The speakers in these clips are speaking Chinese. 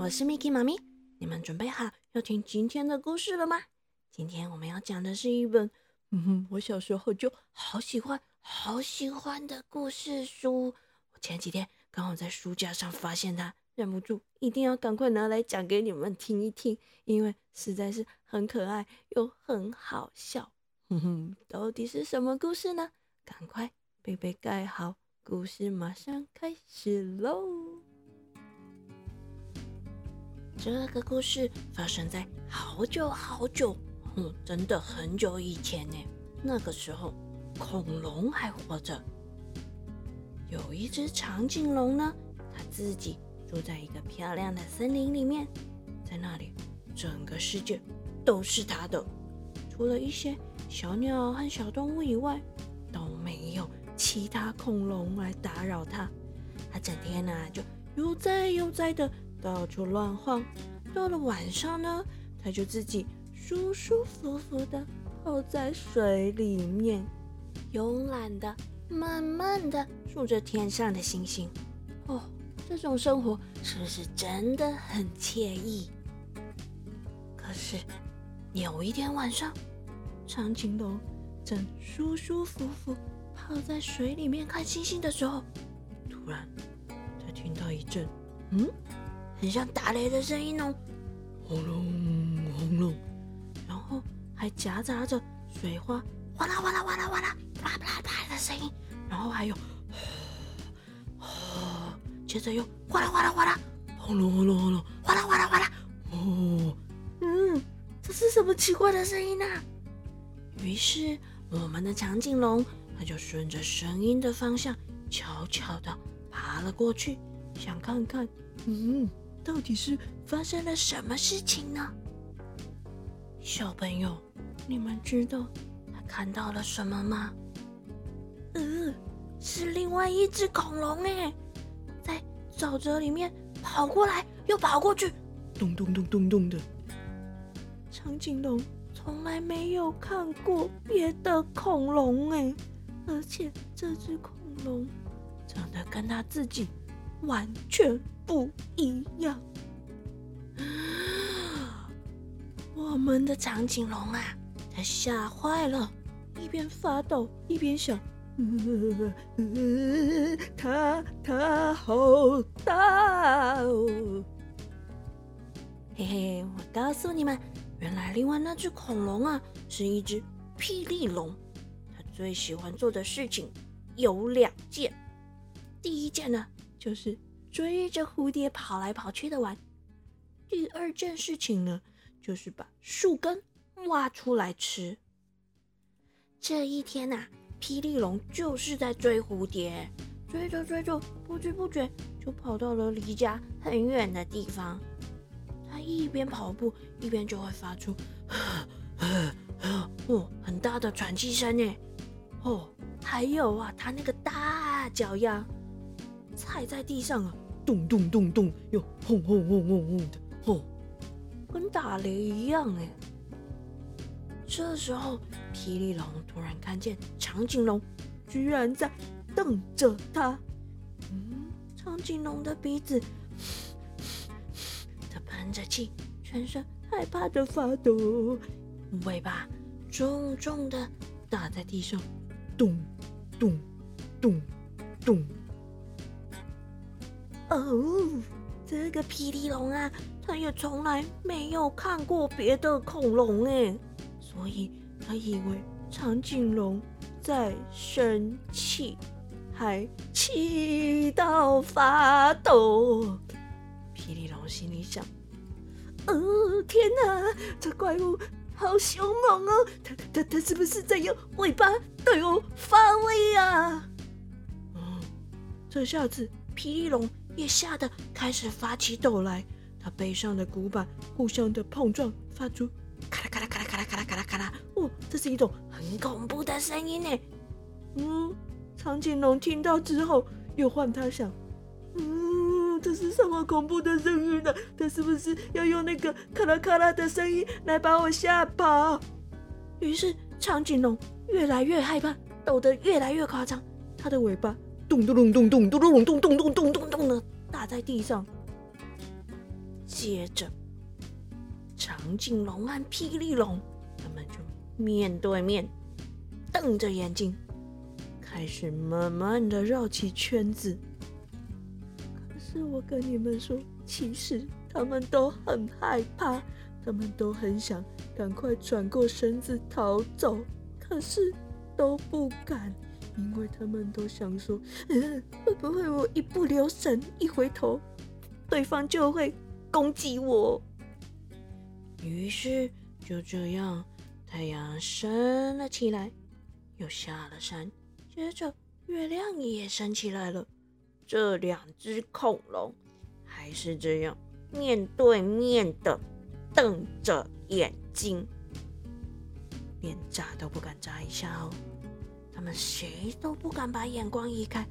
我是 Miki 妈咪，你们准备好要听今天的故事了吗？今天我们要讲的是一本，嗯哼，我小时候就好喜欢、好喜欢的故事书。我前几天刚好在书架上发现它，忍不住一定要赶快拿来讲给你们听一听，因为实在是很可爱又很好笑。哼哼，到底是什么故事呢？赶快被被盖好，故事马上开始喽！这个故事发生在好久好久，嗯，真的很久以前呢。那个时候，恐龙还活着。有一只长颈龙呢，它自己住在一个漂亮的森林里面，在那里，整个世界都是它的，除了一些小鸟和小动物以外，都没有其他恐龙来打扰它。它整天呢，就悠哉悠哉的。到处乱晃，到了晚上呢，它就自己舒舒服服的泡在水里面，慵懒的、慢慢的数着天上的星星。哦，这种生活是不是真的很惬意？可是有一天晚上，长颈龙正舒舒服服泡在水里面看星星的时候，突然他听到一阵“嗯”。很像打雷的声音哦，轰隆轰隆，然后还夹杂着水花哗啦哗啦哗啦哗啦啪啪啪的声音，然后还有，接着又哗啦哗啦哗啦，轰隆轰隆轰隆，哗啦哗啦哗啦，哦，嗯，这是什么奇怪的声音呢？于是我们的长颈龙，它就顺着声音的方向，悄悄的爬了过去，想看看，嗯。到底是发生了什么事情呢？小朋友，你们知道他看到了什么吗？呃，是另外一只恐龙哎，在沼泽里面跑过来又跑过去，咚咚咚咚咚的。长颈龙从来没有看过别的恐龙哎，而且这只恐龙长得跟他自己完全。不一样，我们的长颈龙啊，它吓坏了，一边发抖一边想：它它好大哦！嘿嘿，我告诉你们，原来另外那只恐龙啊，是一只霹雳龙。它最喜欢做的事情有两件，第一件呢，就是。追着蝴蝶跑来跑去的玩。第二件事情呢，就是把树根挖出来吃。这一天呐，霹雳龙就是在追蝴蝶，追着追着，不知不觉就跑到了离家很远的地方。他一边跑步，一边就会发出哦很大的喘气声呢。哦，还有啊，他那个大脚丫。踩在地上啊，咚咚咚咚，又轰轰轰轰轰的，吼，跟打雷一样哎。这时候，霹雳龙突然看见长颈龙居然在瞪着它。嗯，长颈龙的鼻子它喷着气，全身害怕的发抖，尾巴重重的打在地上，咚咚咚咚。哦，这个霹雳龙啊，他也从来没有看过别的恐龙哎，所以他以为长颈龙在生气，还气到发抖。霹雳龙心里想：哦，天哪，这怪物好凶猛哦！它它它是不是在用尾巴对我发威啊？嗯，这下子霹雳龙。也吓得开始发起抖来，他背上的骨板互相的碰撞，发出咔啦咔啦咔啦咔啦咔啦咔啦咔啦，哦，这是一种很恐怖的声音呢。嗯，长颈龙听到之后，又换他想，嗯，这是什么恐怖的声音呢？他是不是要用那个咔啦咔啦的声音来把我吓跑？于是长颈龙越来越害怕，抖得越来越夸张，他的尾巴。咚咚咚咚咚咚咚咚咚咚咚咚咚的打在地上，接着，长颈龙和霹雳龙他们就面对面，瞪着眼睛，开始慢慢的绕起圈子。可是我跟你们说，其实他们都很害怕，他们都很想赶快转过身子逃走，可是都不敢。因为他们都想说，嗯，会不会我一不留神，一回头，对方就会攻击我？于是就这样，太阳升了起来，又下了山，接着月亮也升起来了。这两只恐龙还是这样面对面的瞪着眼睛，连眨都不敢眨一下哦。他们谁都不敢把眼光移开。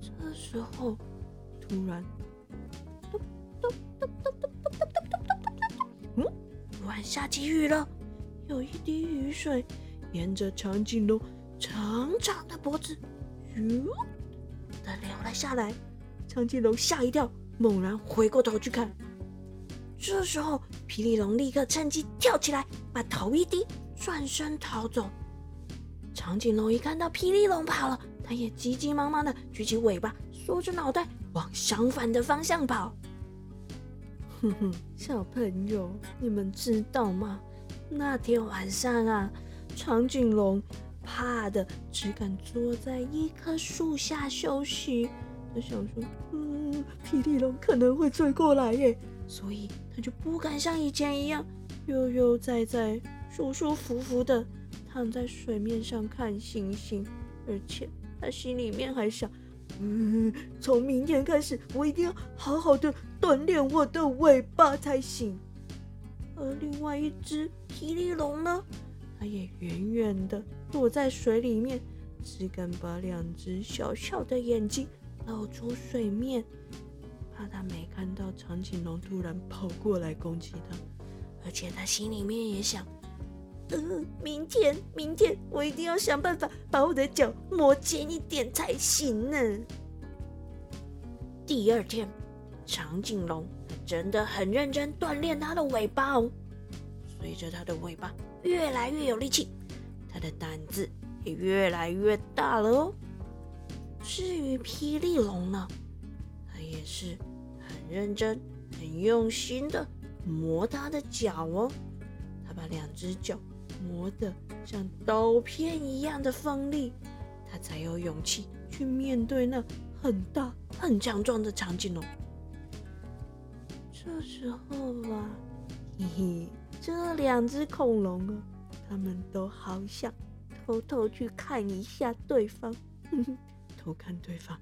这时候，突然，嗯，突然下起雨了。有一滴雨水沿着长颈龙长长的脖子，咻的流了下来。长颈龙吓一跳，猛然回过头去看。这时候，霹雳龙立刻趁机跳起来，把头一低，转身逃走。长颈龙一看到霹雳龙跑了，它也急急忙忙的举起尾巴，缩着脑袋往相反的方向跑。哼哼，小朋友，你们知道吗？那天晚上啊，长颈龙怕的只敢坐在一棵树下休息。他想说，嗯，霹雳龙可能会追过来耶，所以他就不敢像以前一样悠悠哉哉、舒舒服服的。躺在水面上看星星，而且他心里面还想：嗯，从明天开始，我一定要好好的锻炼我的尾巴才行。而另外一只霹雳龙呢，它也远远的躲在水里面，只敢把两只小小的眼睛露出水面，怕它没看到长颈龙突然跑过来攻击它。而且他心里面也想。嗯，明天，明天我一定要想办法把我的脚磨尖一点才行呢。第二天，长颈龙真的很认真锻炼它的尾巴哦。随着它的尾巴越来越有力气，它的胆子也越来越大了哦。至于霹雳龙呢，它也是很认真、很用心的磨它的脚哦。它把两只脚。磨得像刀片一样的锋利，他才有勇气去面对那很大很强壮的长颈龙。这时候啊，嘿嘿，这两只恐龙啊，他们都好想偷偷去看一下对方，偷看对方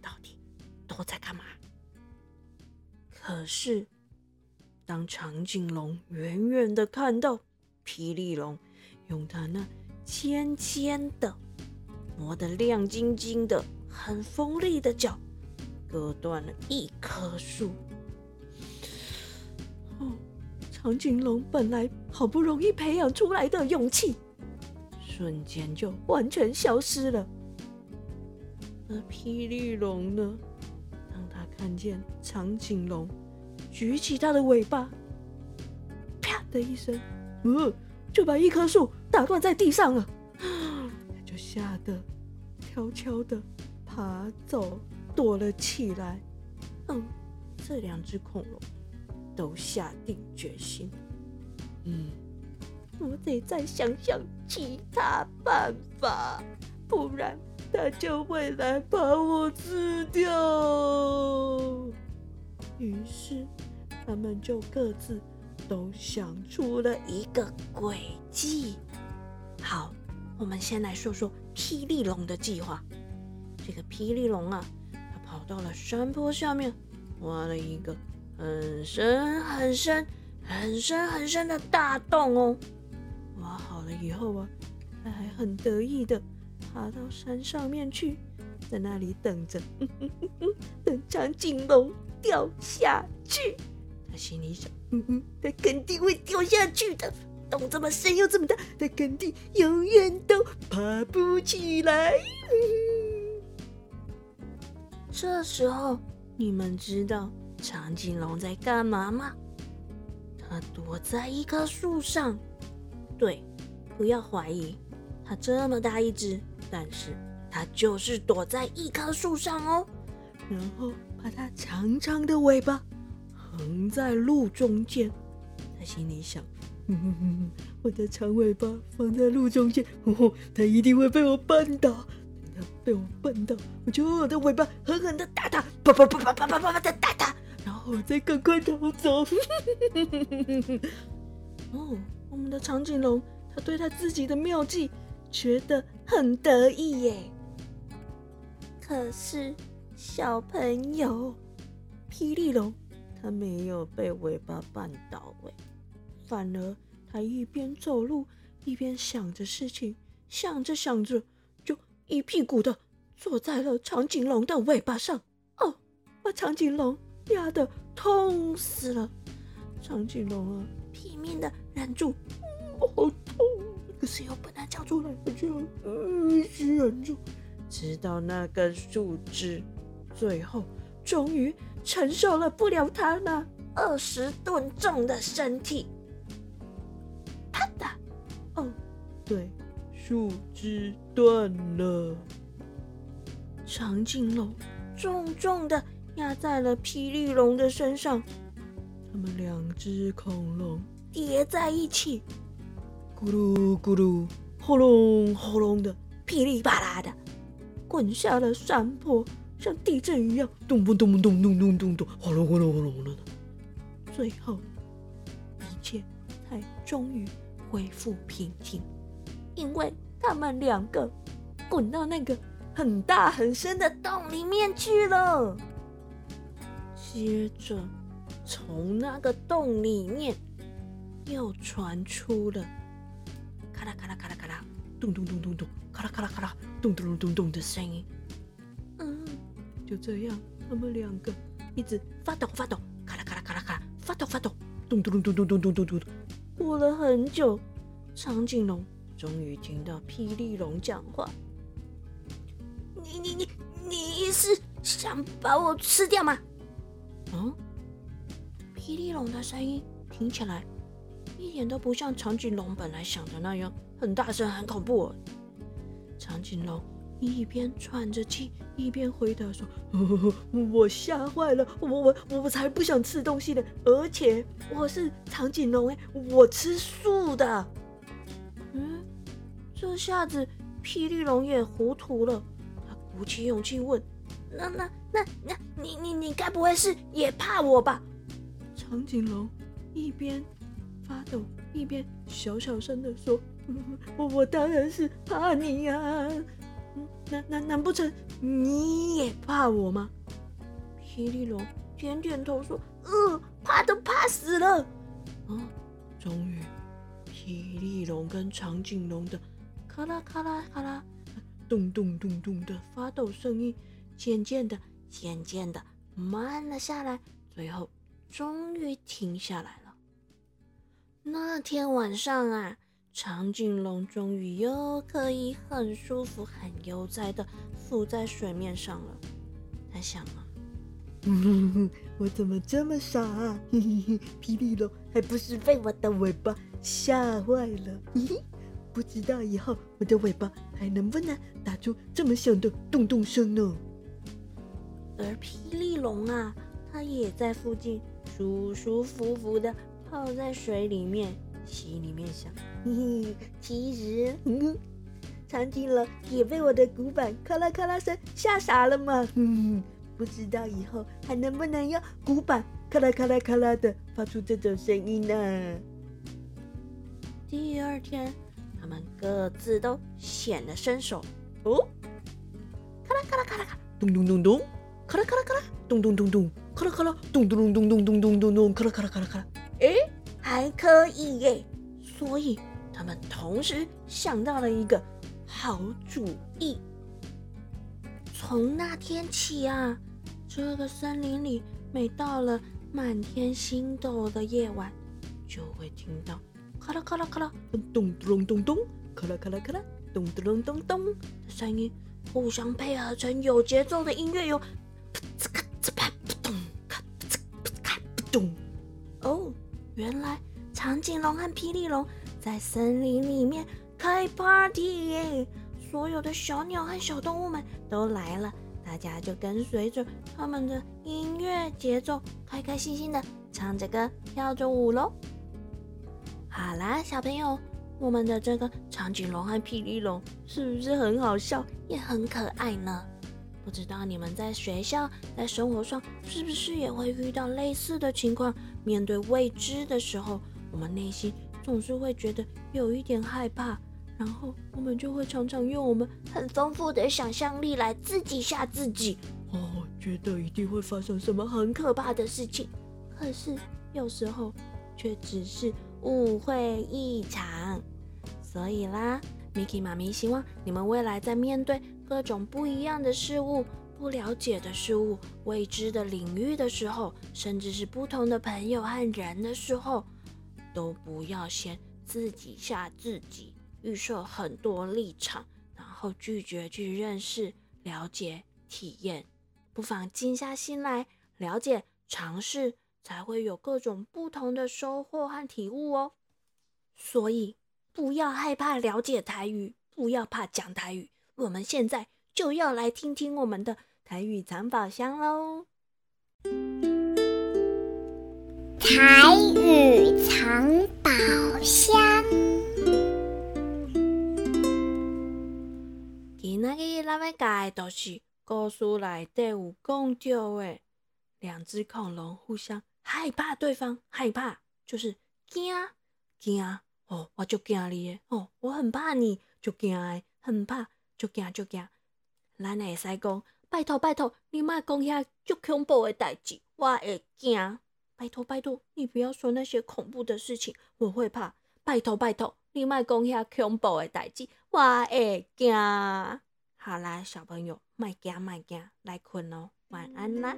到底都在干嘛。可是，当长颈龙远远的看到。霹雳龙用它那尖尖的、磨得亮晶晶的、很锋利的脚，割断了一棵树。哦，长颈龙本来好不容易培养出来的勇气，瞬间就完全消失了。而霹雳龙呢？当他看见长颈龙举起它的尾巴，啪的一声。呃，就把一棵树打断在地上了，就吓得悄悄的爬走，躲了起来。嗯，这两只恐龙都下定决心，嗯，我得再想想其他办法，不然它就会来把我吃掉。于是，他们就各自。都想出了一个诡计。好，我们先来说说霹雳龙的计划。这个霹雳龙啊，它跑到了山坡下面，挖了一个很深很深、很深很深的大洞哦。挖好了以后啊，它还很得意的爬到山上面去，在那里等着，等长颈龙掉下去。他心里想。嗯哼，他肯定会掉下去的。洞这么深又这么大，他肯定永远都爬不起来。这时候，你们知道长颈龙在干嘛吗？它躲在一棵树上。对，不要怀疑，它这么大一只，但是它就是躲在一棵树上哦。然后把它长长的尾巴横在路中间。他心里想：我的长尾巴放在路中间，哦，它一定会被我绊倒。它被我绊倒，我就用我的尾巴狠狠的打它，啪啪啪啪啪啪啪啪的打它，然后我再赶快逃走。哦，我们的长颈龙，他对他自己的妙计觉得很得意耶。可是小朋友，霹雳龙他没有被尾巴绊倒哎，反而他一边走路一边想着事情，想着想着就。一屁股的坐在了长颈龙的尾巴上，哦，把长颈龙压得痛死了。长颈龙啊，拼命的忍住，好痛，可是又不能叫出来，就一直忍住，直到那根树枝最后终于承受了不了它那二十吨重的身体。啪嗒，哦，对。树枝断了，长颈龙重重的压在了霹雳龙的身上，他们两只恐龙。叠在一起，咕噜咕噜，轰隆轰隆的，噼里啪啦的滚下了山坡，像地震一样，咚咚咚咚咚咚咚咚，轰隆轰隆轰隆的。最后，一切才终于恢复平静。因为他们两个滚到那个很大很深的洞里面去了，接着从那个洞里面又传出了咔啦咔啦咔啦咔啦咚咚咚咚咚咔啦咔啦咔啦咚咚咚咚咚的声音。就这样，他们两个一直发抖发抖，咔啦咔啦咔啦咔啦发抖发抖，咚咚咚咚咚咚咚咚咚。过了很久，长颈龙。终于听到霹雳龙讲话：“你你你你是想把我吃掉吗？”嗯，霹雳龙的声音听起来一点都不像长颈龙本来想的那样，很大声、很恐怖。长颈龙一边喘着气，一边回答说：“我吓坏了，我我我才不想吃东西呢，而且我是长颈龙哎，我吃素的。”嗯。这下子，霹雳龙也糊涂了。他鼓起勇气问：“那、那、那、那，你、你、你该不会是也怕我吧？”长颈龙一边发抖，一边小小声的说：“ 我、我当然是怕你呀。难、难、难不成你也怕我吗？”霹雳龙点点头说：“呃，怕都怕死了。”啊，终于，霹雳龙跟长颈龙的。咔啦咔啦咔啦，咚咚咚咚的发抖声音，渐渐的、渐渐的慢了下来，最后终于停下来了。那天晚上啊，长颈龙终于又可以很舒服、很悠哉的浮在水面上了。他想啊，我怎么这么傻啊？霹雳龙还不是被我的尾巴吓坏了？不知道以后我的尾巴还能不能打出这么响的咚咚声呢？而霹雳龙啊，它也在附近舒舒服服的泡在水里面，心里面想：嘿嘿，其实长颈龙也被我的鼓板咔啦咔啦声吓傻了嘛。嗯，不知道以后还能不能用鼓板咔啦咔啦咔啦的发出这种声音呢？第二天。他们各自都显了身手哦，咔啦咔啦咔啦咔，咚咚咚咚，咔啦咔啦咔啦，咚咚咚咚，咔啦咔啦，咚咚咚咚咚咚咚咚，咔啦咔啦咔啦咔啦，哎，还可以耶！所以他们同时想到了一个好主意。从那天起啊，这个森林里每到了满天星斗的夜晚，就会听到。咔啦咔啦咔啦，咚咚咚咚，咔啦咔啦咔啦，咚咚咚咚的声音，互相配合成有节奏的音乐哟。咔嚓咔嚓啪，咚咔嚓咚！哦，原来长颈龙和霹雳龙在森林里面开 party 耶！所有的小鸟和小动物们都来了，大家就跟随着他们的音乐节奏，开开心心的唱着歌，跳着舞喽。好啦，小朋友，我们的这个长颈龙和霹雳龙是不是很好笑，也很可爱呢？不知道你们在学校、在生活上是不是也会遇到类似的情况？面对未知的时候，我们内心总是会觉得有一点害怕，然后我们就会常常用我们很丰富的想象力来自己吓自己。哦，觉得一定会发生什么很可怕的事情。可是有时候却只是误会一场。所以啦，Miki 妈咪希望你们未来在面对。各种不一样的事物、不了解的事物、未知的领域的时候，甚至是不同的朋友和人的时候，都不要先自己吓自己，预设很多立场，然后拒绝去认识、了解、体验。不妨静下心来，了解、尝试，才会有各种不同的收获和体悟哦。所以，不要害怕了解台语，不要怕讲台语。我们现在就要来听听我们的台语藏宝箱喽！台语藏宝箱。今仔日咱要教的都是故事内底有讲到的，两只恐龙互相害怕对方，害怕就是惊惊哦，我就惊你哦，我很怕你，就惊哎，很怕。就惊就惊，咱会使讲，拜托拜托，你莫讲遐足恐怖的代志，我会惊。拜托拜托，你不要说那些恐怖的事情，我会怕。拜托拜托，你莫讲遐恐怖的代志，我会惊。好啦，小朋友，莫惊莫惊，来困哦，晚安啦。